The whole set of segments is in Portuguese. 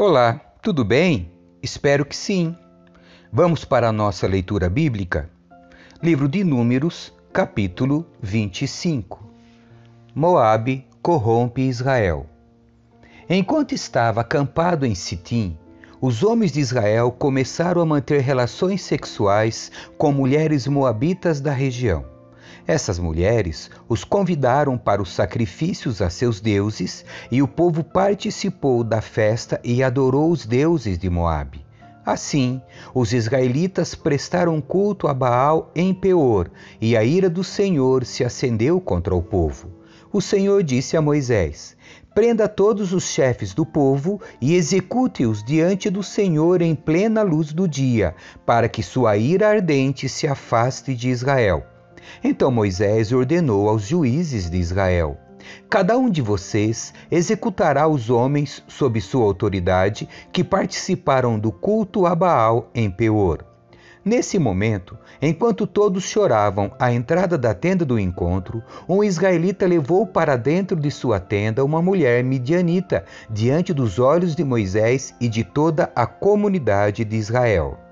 Olá, tudo bem? Espero que sim. Vamos para a nossa leitura bíblica? Livro de Números, capítulo 25. Moabe corrompe Israel. Enquanto estava acampado em Sitim, os homens de Israel começaram a manter relações sexuais com mulheres moabitas da região. Essas mulheres os convidaram para os sacrifícios a seus deuses, e o povo participou da festa e adorou os deuses de Moabe. Assim, os israelitas prestaram culto a Baal em Peor, e a ira do Senhor se acendeu contra o povo. O Senhor disse a Moisés: Prenda todos os chefes do povo e execute-os diante do Senhor em plena luz do dia, para que sua ira ardente se afaste de Israel. Então Moisés ordenou aos juízes de Israel: Cada um de vocês executará os homens sob sua autoridade que participaram do culto a Baal em Peor. Nesse momento, enquanto todos choravam à entrada da tenda do encontro, um israelita levou para dentro de sua tenda uma mulher midianita, diante dos olhos de Moisés e de toda a comunidade de Israel.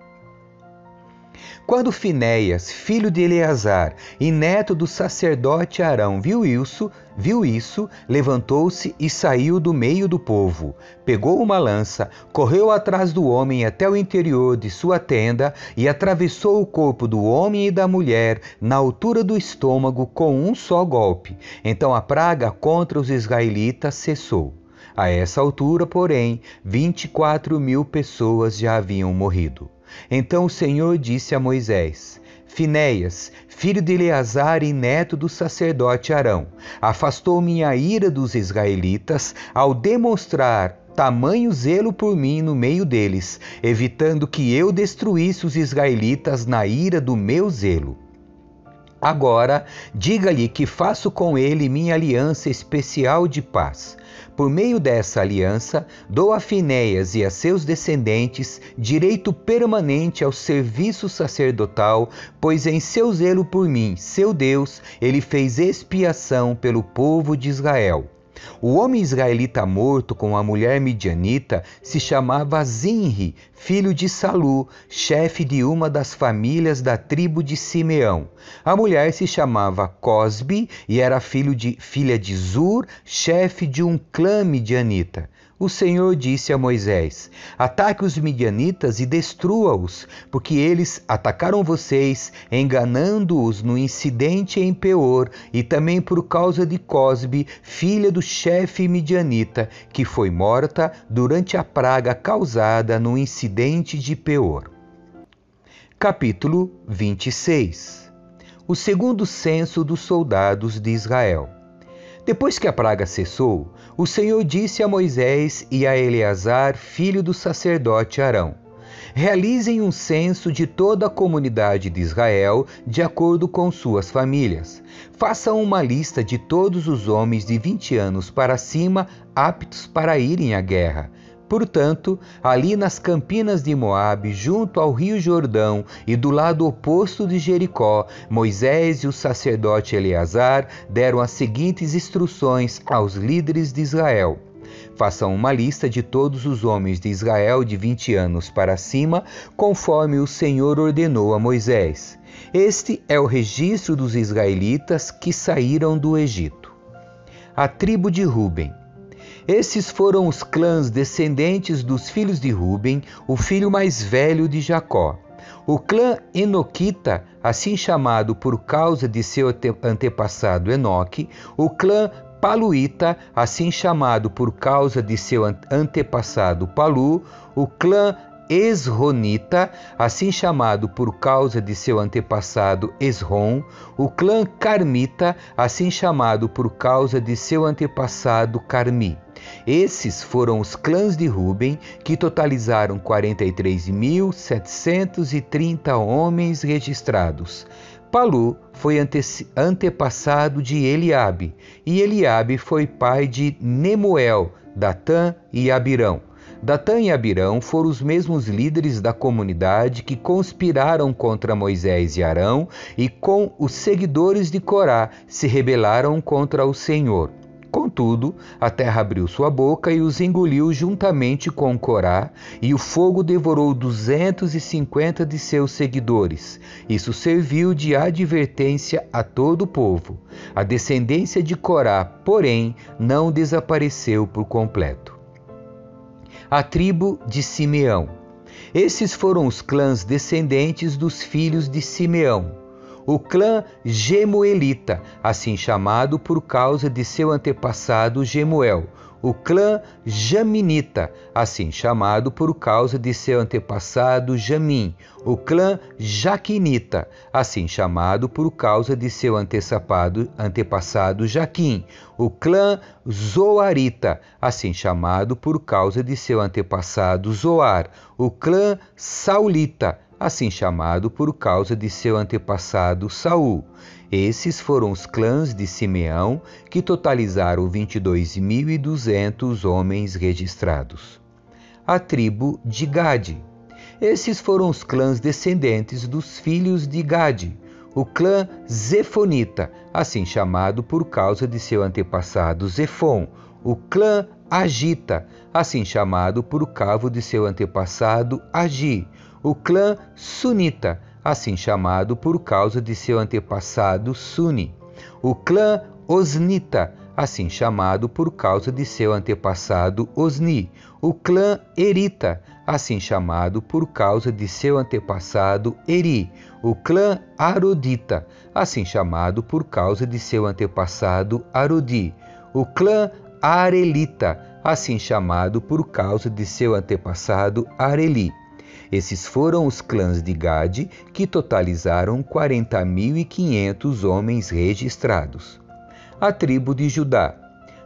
Quando Finéias, filho de Eleazar e neto do sacerdote Arão, viu isso, viu isso, levantou-se e saiu do meio do povo. Pegou uma lança, correu atrás do homem até o interior de sua tenda e atravessou o corpo do homem e da mulher na altura do estômago com um só golpe. Então a praga contra os israelitas cessou. A essa altura, porém, 24 mil pessoas já haviam morrido. Então o Senhor disse a Moisés: Finéias, filho de Eleazar e neto do sacerdote Arão, afastou minha ira dos israelitas ao demonstrar tamanho zelo por mim no meio deles, evitando que eu destruísse os israelitas na ira do meu zelo. Agora, diga-lhe que faço com ele minha aliança especial de paz. Por meio dessa aliança, dou a Finéias e a seus descendentes direito permanente ao serviço sacerdotal, pois em seu zelo por mim, seu Deus, ele fez expiação pelo povo de Israel. O homem israelita morto com a mulher midianita se chamava Zinri, filho de Salu, chefe de uma das famílias da tribo de Simeão. A mulher se chamava Cosbi e era filho de, filha de Zur, chefe de um clã midianita. O Senhor disse a Moisés: Ataque os midianitas e destrua-os, porque eles atacaram vocês, enganando-os no incidente em Peor, e também por causa de Cosbe, filha do chefe midianita, que foi morta durante a praga causada no incidente de Peor. Capítulo 26 O segundo censo dos soldados de Israel. Depois que a praga cessou, o Senhor disse a Moisés e a Eleazar, filho do sacerdote Arão: Realizem um censo de toda a comunidade de Israel, de acordo com suas famílias. Façam uma lista de todos os homens de 20 anos para cima aptos para irem à guerra Portanto, ali nas campinas de Moabe, junto ao rio Jordão e do lado oposto de Jericó, Moisés e o sacerdote Eleazar deram as seguintes instruções aos líderes de Israel: Façam uma lista de todos os homens de Israel de 20 anos para cima, conforme o Senhor ordenou a Moisés. Este é o registro dos israelitas que saíram do Egito. A tribo de Ruben. Esses foram os clãs descendentes dos filhos de Ruben, o filho mais velho de Jacó. O clã Enoquita, assim chamado por causa de seu antepassado Enoque, o clã Paluíta, assim chamado por causa de seu antepassado Palu, o clã Esronita, assim chamado por causa de seu antepassado Esron, o clã Carmita, assim chamado por causa de seu antepassado Carmi. Esses foram os clãs de Ruben, que totalizaram 43.730 homens registrados. Palu foi ante antepassado de Eliabe, e Eliabe foi pai de Nemuel, Datã e Abirão. Datã e Abirão foram os mesmos líderes da comunidade que conspiraram contra Moisés e Arão e com os seguidores de Corá se rebelaram contra o Senhor. Contudo, a terra abriu sua boca e os engoliu juntamente com Corá, e o fogo devorou duzentos e cinquenta de seus seguidores. Isso serviu de advertência a todo o povo. A descendência de Corá, porém, não desapareceu por completo. A tribo de Simeão. Esses foram os clãs descendentes dos filhos de Simeão o clã Gemuelita, assim chamado por causa de seu antepassado Gemuel, o clã Jaminita, assim chamado por causa de seu antepassado Jamim, o clã Jaquinita, assim chamado por causa de seu antepassado Jaquim, o clã Zoarita, assim chamado por causa de seu antepassado Zoar, o clã Saulita, assim chamado por causa de seu antepassado Saul. Esses foram os clãs de Simeão, que totalizaram 22.200 homens registrados. A tribo de Gade. Esses foram os clãs descendentes dos filhos de Gade. O clã Zefonita, assim chamado por causa de seu antepassado Zefon. O clã Agita, assim chamado por causa de seu antepassado Agi o clã sunita, assim chamado por causa de seu antepassado Suni, o clã osnita, assim chamado por causa de seu antepassado Osni, o clã erita, assim chamado por causa de seu antepassado Eri, o clã arodita, assim chamado por causa de seu antepassado Arodi, o clã arelita, assim chamado por causa de seu antepassado Areli esses foram os clãs de Gade, que totalizaram 40.500 homens registrados. A tribo de Judá.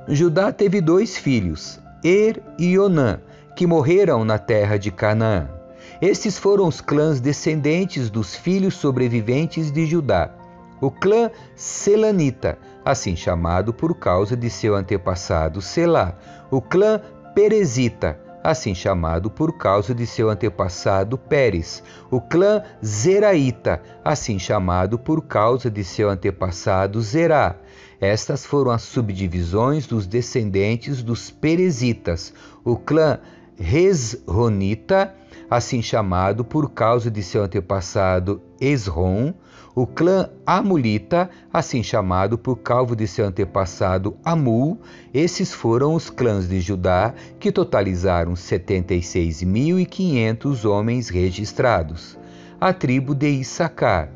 Judá teve dois filhos, Er e Onã, que morreram na terra de Canaã. Estes foram os clãs descendentes dos filhos sobreviventes de Judá. O clã Selanita, assim chamado por causa de seu antepassado Selá. O clã Perezita, assim chamado por causa de seu antepassado Pérez, o clã Zeraíta, assim chamado por causa de seu antepassado Zerá. Estas foram as subdivisões dos descendentes dos Perezitas, o clã Resronita, assim chamado por causa de seu antepassado Esron, o clã Amulita, assim chamado por causa de seu antepassado Amul, esses foram os clãs de Judá que totalizaram 76.500 homens registrados. A tribo de Issacar.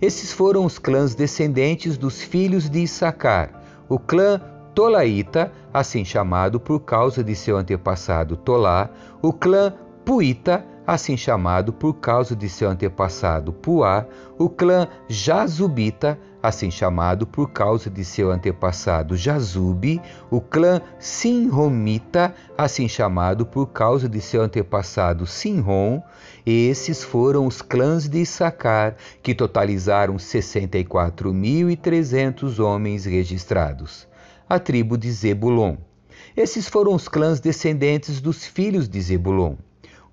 Esses foram os clãs descendentes dos filhos de Issacar. O clã Tolaíta, assim chamado por causa de seu antepassado Tolá, o clã Puíta, assim chamado por causa de seu antepassado Puá, o clã Jazubita, assim chamado por causa de seu antepassado Jazube, o clã Sinromita, assim chamado por causa de seu antepassado Sinrom. Esses foram os clãs de Issacar, que totalizaram 64.300 homens registrados. A tribo de Zebulon. Esses foram os clãs descendentes dos filhos de Zebulon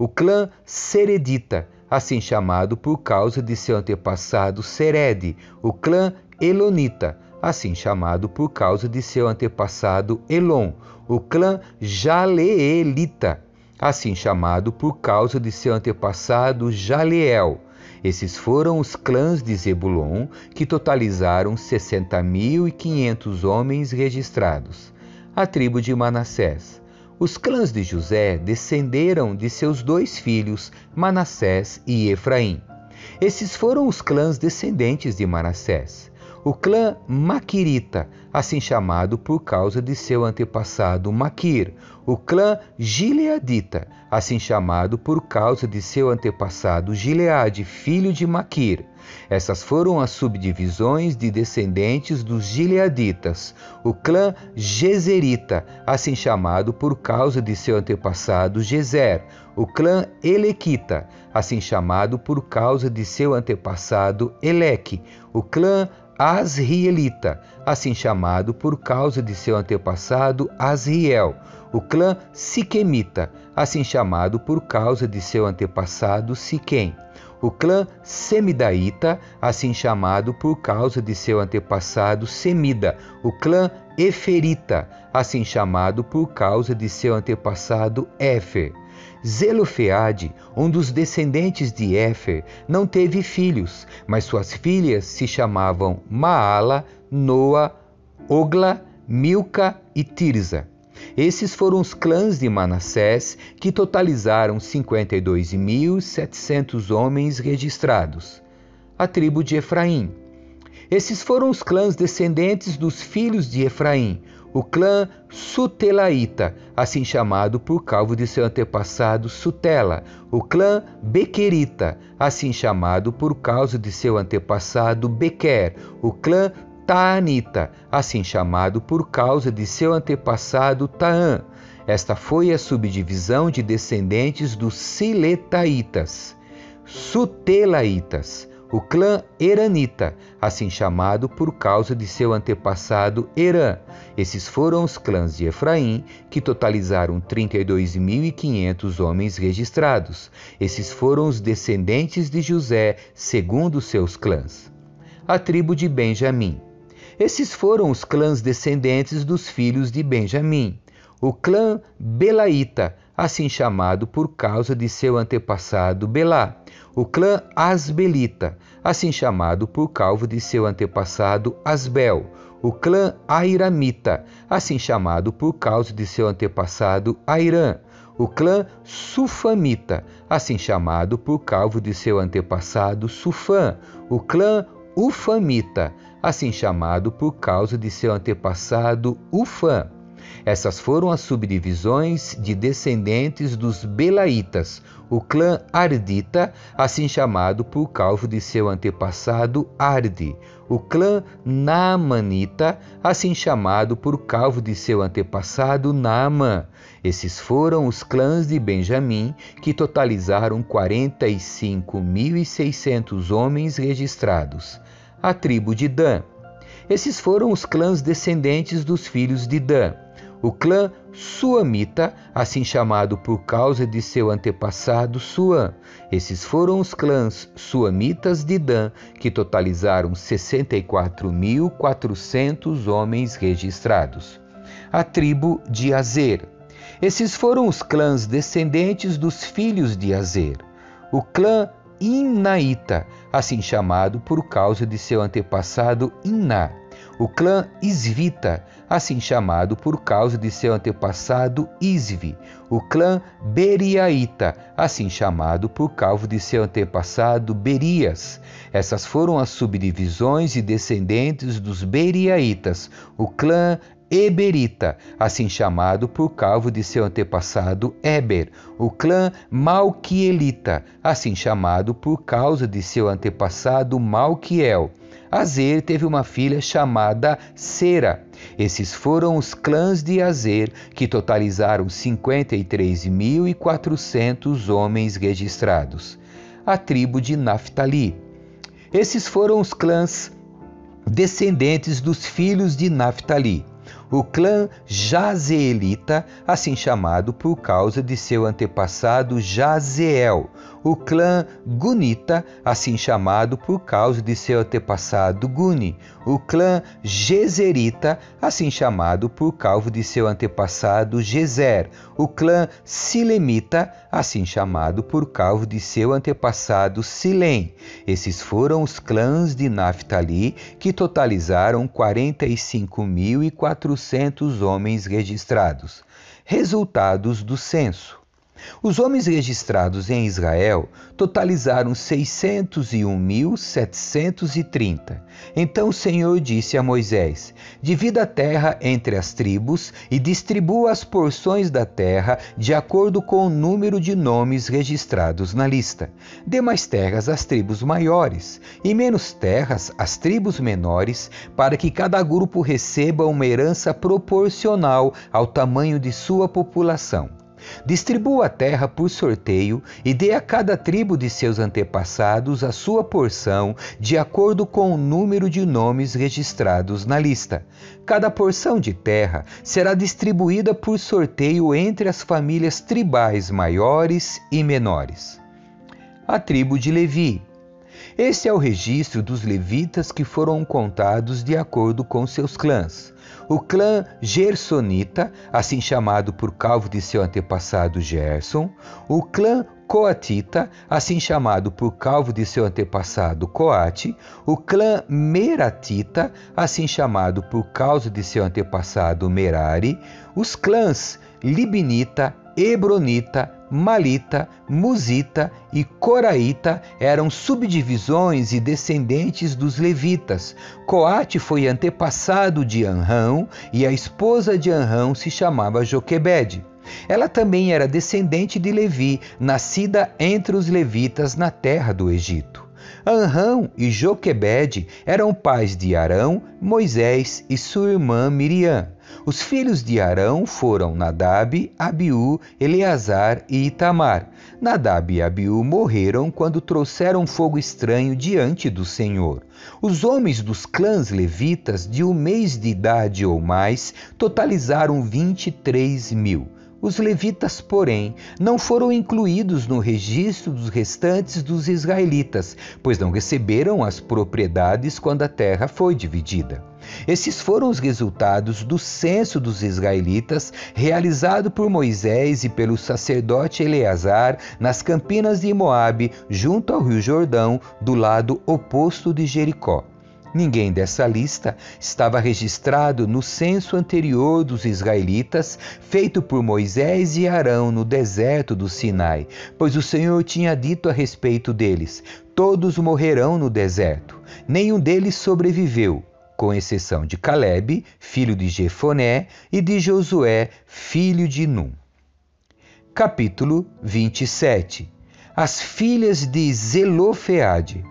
o clã Seredita, assim chamado por causa de seu antepassado Serede, o clã Elonita, assim chamado por causa de seu antepassado Elon, o clã Jaleelita, assim chamado por causa de seu antepassado Jaleel. Esses foram os clãs de Zebulon, que totalizaram 60.500 homens registrados. A tribo de Manassés. Os clãs de José descenderam de seus dois filhos, Manassés e Efraim. Esses foram os clãs descendentes de Manassés o clã Maquirita, assim chamado por causa de seu antepassado Maquir, o clã Gileadita, assim chamado por causa de seu antepassado Gileade, filho de Maquir. Essas foram as subdivisões de descendentes dos Gileaditas, o clã Gezerita, assim chamado por causa de seu antepassado Gezer, o clã Elequita, assim chamado por causa de seu antepassado Eleque, o clã Asrielita, assim chamado por causa de seu antepassado Asriel, o clã Siquemita, assim chamado por causa de seu antepassado Siquém, o clã Semidaíta, assim chamado por causa de seu antepassado Semida, o clã Eferita, assim chamado por causa de seu antepassado Éfer. Zelofeade, um dos descendentes de Éfer, não teve filhos, mas suas filhas se chamavam Maala, Noa, Ogla, Milca e Tirza. Esses foram os clãs de Manassés, que totalizaram 52.700 homens registrados. A tribo de Efraim. Esses foram os clãs descendentes dos filhos de Efraim, o clã Sutelaíta, assim chamado por causa de seu antepassado Sutela, o clã Bequerita, assim chamado por causa de seu antepassado Bequer, o clã Taanita, assim chamado por causa de seu antepassado Taã. Esta foi a subdivisão de descendentes dos Siletaitas. Sutelaitas, o clã Eranita, assim chamado por causa de seu antepassado Eran. Esses foram os clãs de Efraim, que totalizaram 32.500 homens registrados. Esses foram os descendentes de José, segundo seus clãs. A tribo de Benjamim. Esses foram os clãs descendentes dos filhos de Benjamim. O clã Belaíta, assim chamado por causa de seu antepassado Belá. O clã Asbelita, assim chamado por causa de seu antepassado Asbel. O clã Airamita, assim chamado por causa de seu antepassado Airã. O clã Sufamita, assim chamado por causa de seu antepassado Sufã. O clã Ufamita, assim chamado por causa de seu antepassado Ufã. Essas foram as subdivisões de descendentes dos Belaitas, o clã Ardita, assim chamado por causa de seu antepassado Arde, o clã Naamanita, assim chamado por causa de seu antepassado Naamã. Esses foram os clãs de Benjamim, que totalizaram 45.600 homens registrados a tribo de Dan. Esses foram os clãs descendentes dos filhos de Dan. O clã Suamita, assim chamado por causa de seu antepassado Suam. Esses foram os clãs Suamitas de Dan, que totalizaram 64.400 homens registrados. A tribo de Azer. Esses foram os clãs descendentes dos filhos de Azer. O clã Inaíta, assim chamado por causa de seu antepassado Iná. O clã Isvita, assim chamado por causa de seu antepassado Isvi. O clã Beriaíta, assim chamado por causa de seu antepassado Berias. Essas foram as subdivisões e descendentes dos Beriaitas. O clã Eberita, assim chamado por causa de seu antepassado Eber, o clã Malquielita, assim chamado por causa de seu antepassado Malquiel. Azer teve uma filha chamada Sera. Esses foram os clãs de Azer, que totalizaram 53.400 homens registrados. A tribo de Naphtali. Esses foram os clãs descendentes dos filhos de Naphtali o clã Jazeelita, assim chamado por causa de seu antepassado Jazeel, o clã Gunita, assim chamado por causa de seu antepassado Guni, o clã Gezerita, assim chamado por causa de seu antepassado Gezer, o clã Silemita, assim chamado por causa de seu antepassado Silem. Esses foram os clãs de Naphtali que totalizaram 45.400 homens registrados. Resultados do censo. Os homens registrados em Israel totalizaram 601.730. Então o Senhor disse a Moisés: Divida a terra entre as tribos e distribua as porções da terra de acordo com o número de nomes registrados na lista. Dê mais terras às tribos maiores e menos terras às tribos menores, para que cada grupo receba uma herança proporcional ao tamanho de sua população. Distribua a terra por sorteio e dê a cada tribo de seus antepassados a sua porção, de acordo com o número de nomes registrados na lista. Cada porção de terra será distribuída por sorteio entre as famílias tribais maiores e menores. A tribo de Levi. Este é o registro dos levitas que foram contados de acordo com seus clãs. o clã Gersonita, assim chamado por causa de seu antepassado Gerson, o clã Coatita, assim chamado por causa de seu antepassado Coate, o clã Meratita, assim chamado por causa de seu antepassado Merari, os clãs Libinita, Hebronita, Malita, Musita e Coraíta eram subdivisões e descendentes dos levitas. Coate foi antepassado de Anrão e a esposa de Anrão se chamava Joquebede. Ela também era descendente de Levi, nascida entre os levitas na terra do Egito. Anrão e Joquebede eram pais de Arão, Moisés e sua irmã Miriam. Os filhos de Arão foram Nadab, Abiú, Eleazar e Itamar. Nadab e Abiú morreram quando trouxeram fogo estranho diante do Senhor. Os homens dos clãs levitas de um mês de idade ou mais totalizaram 23 mil. Os levitas, porém, não foram incluídos no registro dos restantes dos israelitas, pois não receberam as propriedades quando a terra foi dividida. Esses foram os resultados do censo dos israelitas, realizado por Moisés e pelo sacerdote Eleazar nas campinas de Moabe, junto ao rio Jordão, do lado oposto de Jericó. Ninguém dessa lista estava registrado no censo anterior dos israelitas, feito por Moisés e Arão no deserto do Sinai, pois o Senhor tinha dito a respeito deles: todos morrerão no deserto. Nenhum deles sobreviveu, com exceção de Caleb, filho de Jefoné, e de Josué, filho de Num. Capítulo 27 As filhas de Zelofeade.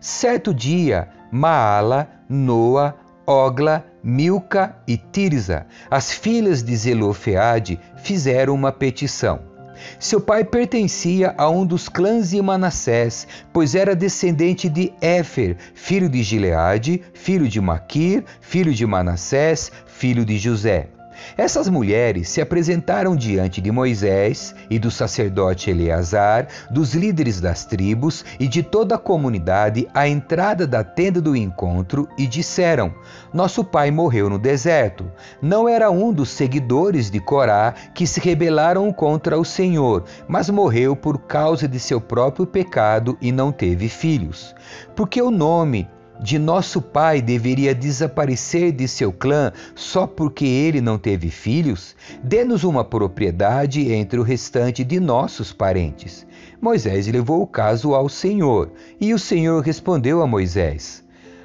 Certo dia, Maala, Noa, Ogla, Milca e Tirza, as filhas de Zelofeade, fizeram uma petição. Seu pai pertencia a um dos clãs de Manassés, pois era descendente de Éfer, filho de Gileade, filho de Maquir, filho de Manassés, filho de José. Essas mulheres se apresentaram diante de Moisés e do sacerdote Eleazar, dos líderes das tribos e de toda a comunidade à entrada da tenda do encontro e disseram: Nosso pai morreu no deserto. Não era um dos seguidores de Corá que se rebelaram contra o Senhor, mas morreu por causa de seu próprio pecado e não teve filhos. Porque o nome de nosso pai deveria desaparecer de seu clã só porque ele não teve filhos? Dê-nos uma propriedade entre o restante de nossos parentes. Moisés levou o caso ao Senhor, e o Senhor respondeu a Moisés: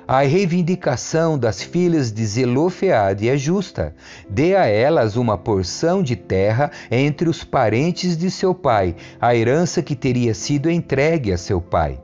a reivindicação das filhas de Zelofeade é justa. Dê a elas uma porção de terra entre os parentes de seu pai, a herança que teria sido entregue a seu pai.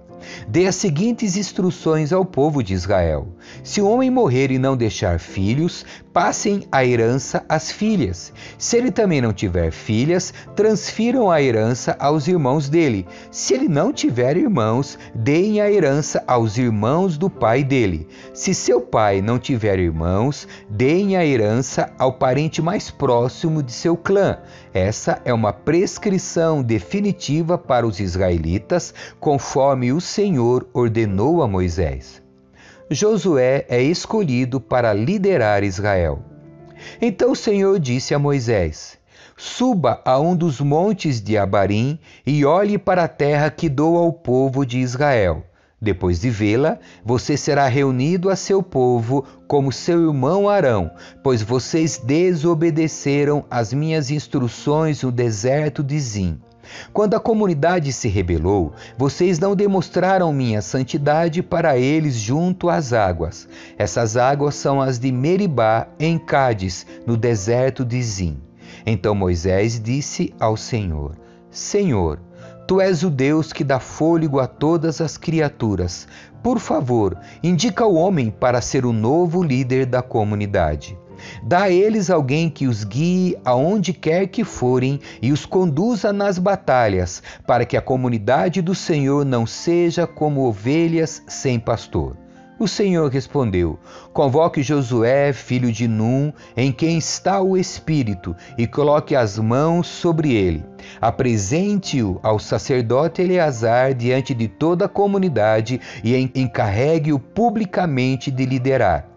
Dê as seguintes instruções ao povo de Israel: Se o homem morrer e não deixar filhos, passem a herança às filhas. Se ele também não tiver filhas, transfiram a herança aos irmãos dele. Se ele não tiver irmãos, deem a herança aos irmãos do pai dele. Se seu pai não tiver irmãos, deem a herança ao parente mais próximo de seu clã. Essa é uma prescrição definitiva para os israelitas, conforme o Senhor ordenou a Moisés. Josué é escolhido para liderar Israel. Então o Senhor disse a Moisés: Suba a um dos montes de Abarim e olhe para a terra que dou ao povo de Israel. Depois de vê-la, você será reunido a seu povo como seu irmão Arão, pois vocês desobedeceram as minhas instruções no deserto de Zim. Quando a comunidade se rebelou, vocês não demonstraram minha santidade para eles junto às águas. Essas águas são as de Meribá, em Cádiz, no deserto de Zim. Então Moisés disse ao Senhor: Senhor, Tu és o Deus que dá fôlego a todas as criaturas. Por favor, indica o homem para ser o novo líder da comunidade. Dá a eles alguém que os guie aonde quer que forem e os conduza nas batalhas, para que a comunidade do Senhor não seja como ovelhas sem pastor. O Senhor respondeu: Convoque Josué, filho de Num, em quem está o Espírito, e coloque as mãos sobre ele. Apresente-o ao sacerdote Eleazar diante de toda a comunidade e encarregue-o publicamente de liderar.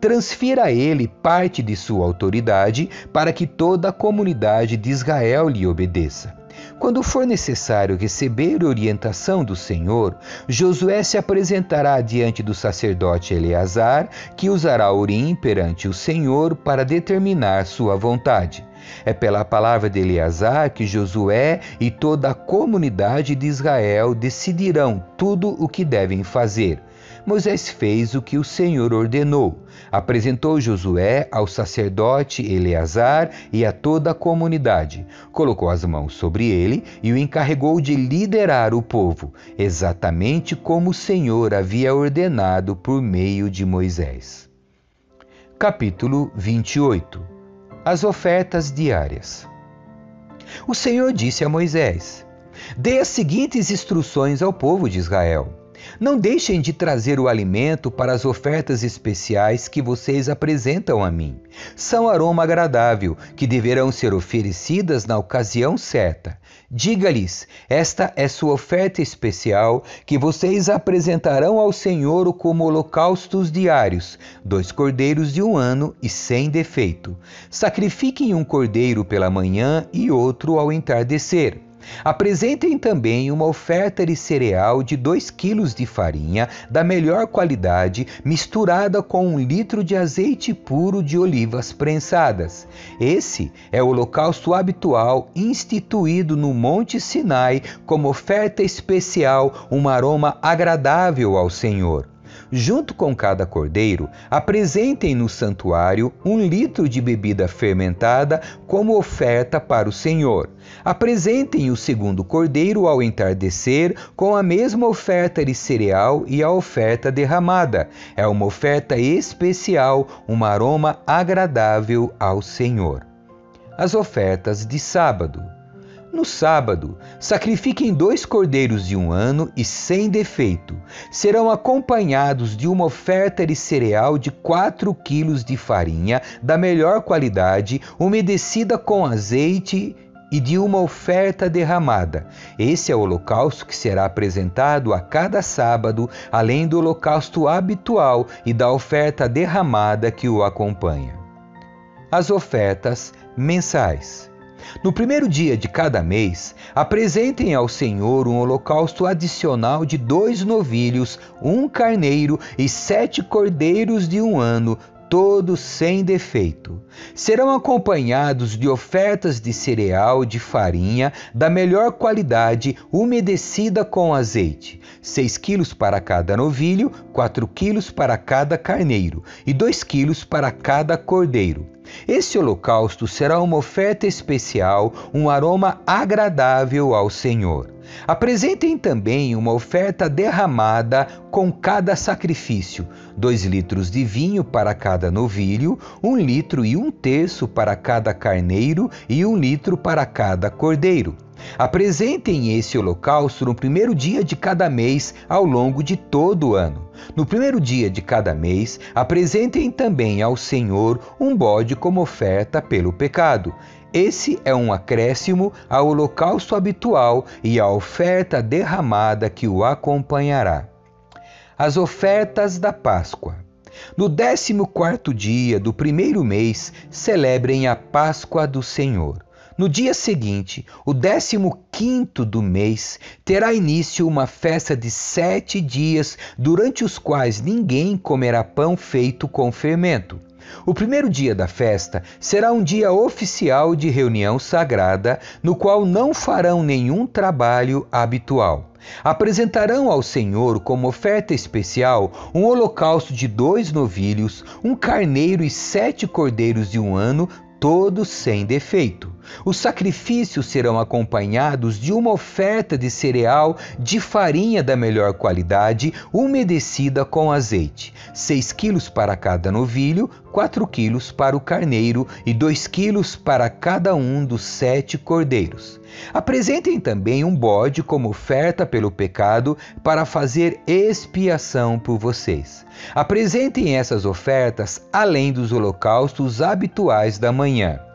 Transfira a ele parte de sua autoridade para que toda a comunidade de Israel lhe obedeça. Quando for necessário receber orientação do Senhor, Josué se apresentará diante do sacerdote Eleazar, que usará Urim perante o Senhor para determinar sua vontade. É pela palavra de Eleazar que Josué e toda a comunidade de Israel decidirão tudo o que devem fazer. Moisés fez o que o Senhor ordenou. Apresentou Josué ao sacerdote Eleazar e a toda a comunidade. Colocou as mãos sobre ele e o encarregou de liderar o povo, exatamente como o Senhor havia ordenado por meio de Moisés. Capítulo 28 As ofertas diárias. O Senhor disse a Moisés: Dê as seguintes instruções ao povo de Israel. Não deixem de trazer o alimento para as ofertas especiais que vocês apresentam a mim. São aroma agradável, que deverão ser oferecidas na ocasião certa. Diga-lhes: esta é sua oferta especial que vocês apresentarão ao Senhor como holocaustos diários, dois cordeiros de um ano e sem defeito. Sacrifiquem um cordeiro pela manhã e outro ao entardecer. Apresentem também uma oferta de cereal de 2 quilos de farinha da melhor qualidade, misturada com um litro de azeite puro de olivas prensadas. Esse é o holocausto habitual instituído no Monte Sinai como oferta especial, um aroma agradável ao Senhor. Junto com cada cordeiro, apresentem no santuário um litro de bebida fermentada como oferta para o Senhor. Apresentem o segundo cordeiro ao entardecer com a mesma oferta de cereal e a oferta derramada. É uma oferta especial, um aroma agradável ao Senhor. As ofertas de sábado. No sábado, sacrifiquem dois cordeiros de um ano e sem defeito. Serão acompanhados de uma oferta de cereal de 4 quilos de farinha da melhor qualidade, umedecida com azeite e de uma oferta derramada. Esse é o holocausto que será apresentado a cada sábado, além do holocausto habitual e da oferta derramada que o acompanha. As ofertas mensais. No primeiro dia de cada mês, apresentem ao Senhor um holocausto adicional de dois novilhos, um carneiro e sete cordeiros de um ano, todos sem defeito. Serão acompanhados de ofertas de cereal de farinha da melhor qualidade, umedecida com azeite, seis quilos para cada novilho, quatro quilos para cada carneiro e dois quilos para cada cordeiro. Esse holocausto será uma oferta especial, um aroma agradável ao Senhor. Apresentem também uma oferta derramada com cada sacrifício: dois litros de vinho para cada novilho, um litro e um terço para cada carneiro e um litro para cada cordeiro. Apresentem esse holocausto no primeiro dia de cada mês ao longo de todo o ano. No primeiro dia de cada mês, apresentem também ao Senhor um bode como oferta pelo pecado. Esse é um acréscimo ao holocausto habitual e à oferta derramada que o acompanhará. As ofertas da Páscoa. No décimo quarto dia do primeiro mês, celebrem a Páscoa do Senhor. No dia seguinte, o décimo quinto do mês, terá início uma festa de sete dias, durante os quais ninguém comerá pão feito com fermento. O primeiro dia da festa será um dia oficial de reunião sagrada, no qual não farão nenhum trabalho habitual. Apresentarão ao Senhor como oferta especial um holocausto de dois novilhos, um carneiro e sete cordeiros de um ano, todos sem defeito. Os sacrifícios serão acompanhados de uma oferta de cereal de farinha da melhor qualidade, umedecida com azeite, 6 quilos para cada novilho, 4 quilos para o carneiro e 2 quilos para cada um dos sete cordeiros. Apresentem também um bode como oferta pelo pecado para fazer expiação por vocês. Apresentem essas ofertas além dos holocaustos habituais da manhã.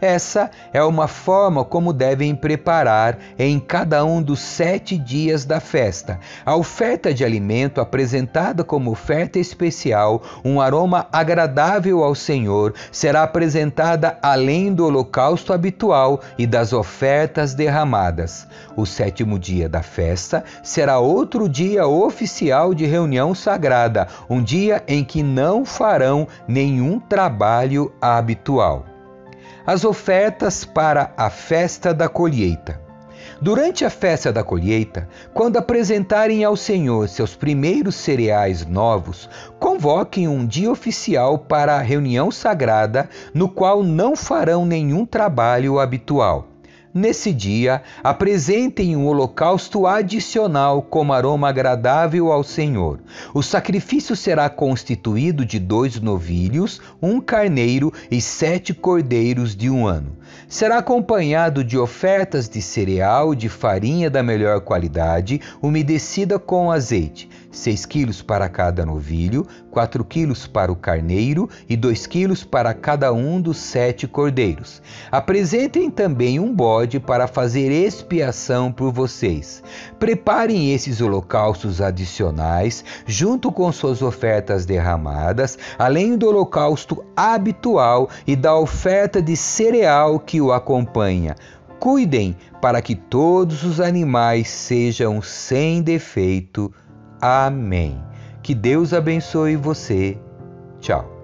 Essa é uma forma como devem preparar em cada um dos sete dias da festa. A oferta de alimento apresentada como oferta especial, um aroma agradável ao Senhor, será apresentada além do holocausto habitual e das ofertas derramadas. O sétimo dia da festa será outro dia oficial de reunião sagrada, um dia em que não farão nenhum trabalho habitual as ofertas para a festa da colheita. Durante a festa da colheita, quando apresentarem ao Senhor seus primeiros cereais novos, convoquem um dia oficial para a reunião sagrada, no qual não farão nenhum trabalho habitual. Nesse dia, apresentem um holocausto adicional como aroma agradável ao Senhor. O sacrifício será constituído de dois novilhos, um carneiro e sete cordeiros de um ano. Será acompanhado de ofertas de cereal de farinha da melhor qualidade, umedecida com azeite 6 quilos para cada novilho, 4 quilos para o carneiro e 2 quilos para cada um dos sete cordeiros. Apresentem também um bode para fazer expiação por vocês. Preparem esses holocaustos adicionais, junto com suas ofertas derramadas, além do holocausto habitual e da oferta de cereal que o acompanha. Cuidem para que todos os animais sejam sem defeito Amém. Que Deus abençoe você. Tchau.